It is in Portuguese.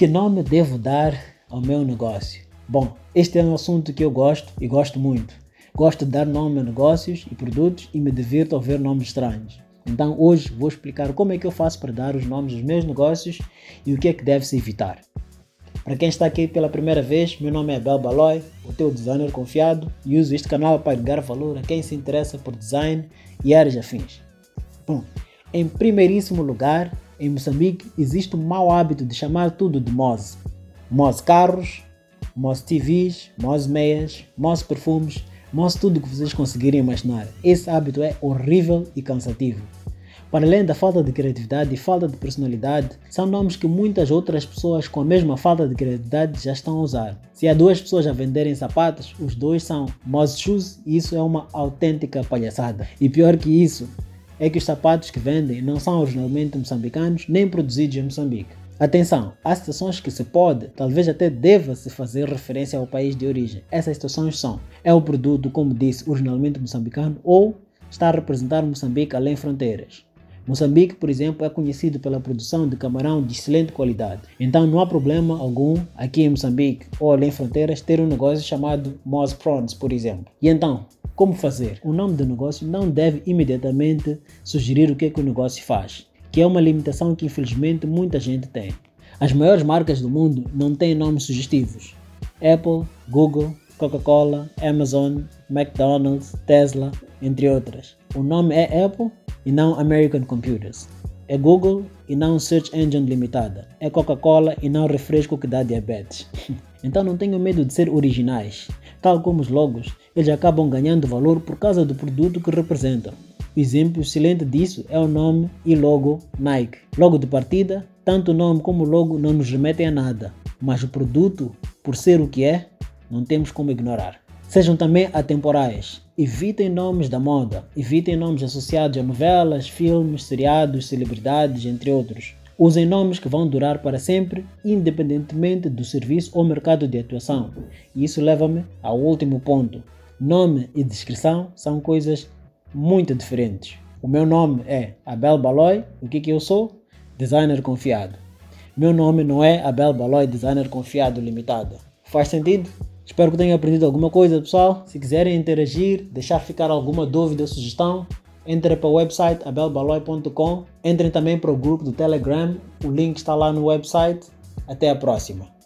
Que nome devo dar ao meu negócio? Bom, este é um assunto que eu gosto e gosto muito. Gosto de dar nome a negócios e produtos e me divirto ao ver nomes estranhos. Então hoje vou explicar como é que eu faço para dar os nomes dos meus negócios e o que é que deve-se evitar. Para quem está aqui pela primeira vez, meu nome é Abel Baloy, o teu designer confiado, e uso este canal para agregar valor a quem se interessa por design e áreas afins. Bom, em primeiríssimo lugar, em Moçambique existe um mau hábito de chamar tudo de Moz. Moz carros, Moz TVs, Moz meias, Moz perfumes, Moz tudo que vocês conseguirem imaginar. Esse hábito é horrível e cansativo. Para além da falta de criatividade e falta de personalidade, são nomes que muitas outras pessoas com a mesma falta de criatividade já estão a usar. Se há duas pessoas a venderem sapatos, os dois são Moz Shoes e isso é uma autêntica palhaçada. E pior que isso, é que os sapatos que vendem não são originalmente moçambicanos nem produzidos em Moçambique. Atenção, há situações que se pode, talvez até deva-se fazer referência ao país de origem. Essas situações são: é o produto, como disse, originalmente moçambicano ou está a representar Moçambique além fronteiras. Moçambique, por exemplo, é conhecido pela produção de camarão de excelente qualidade. Então não há problema algum aqui em Moçambique ou além fronteiras ter um negócio chamado Moz Prawns, por exemplo. E então, como fazer? O nome do negócio não deve imediatamente sugerir o que, é que o negócio faz, que é uma limitação que infelizmente muita gente tem. As maiores marcas do mundo não têm nomes sugestivos. Apple, Google, Coca-Cola, Amazon, McDonald's, Tesla, entre outras. O nome é Apple e não American Computers. É Google e não Search Engine Limitada. É Coca-Cola e não refresco que dá diabetes. então não tenham medo de ser originais. Tal como os logos, eles acabam ganhando valor por causa do produto que representam. O exemplo excelente disso é o nome e logo Nike. Logo de partida, tanto o nome como o logo não nos remetem a nada, mas o produto, por ser o que é, não temos como ignorar. Sejam também atemporais. Evitem nomes da moda, evitem nomes associados a novelas, filmes, seriados, celebridades, entre outros. Usem nomes que vão durar para sempre, independentemente do serviço ou mercado de atuação. E isso leva-me ao último ponto. Nome e descrição são coisas muito diferentes. O meu nome é Abel Baloy. O que, que eu sou? Designer confiado. Meu nome não é Abel Baloy Designer Confiado Limitado. Faz sentido? Espero que tenham aprendido alguma coisa, pessoal. Se quiserem interagir, deixar ficar alguma dúvida ou sugestão, Entrem para o website abelbaloi.com. Entrem também para o grupo do Telegram. O link está lá no website. Até a próxima.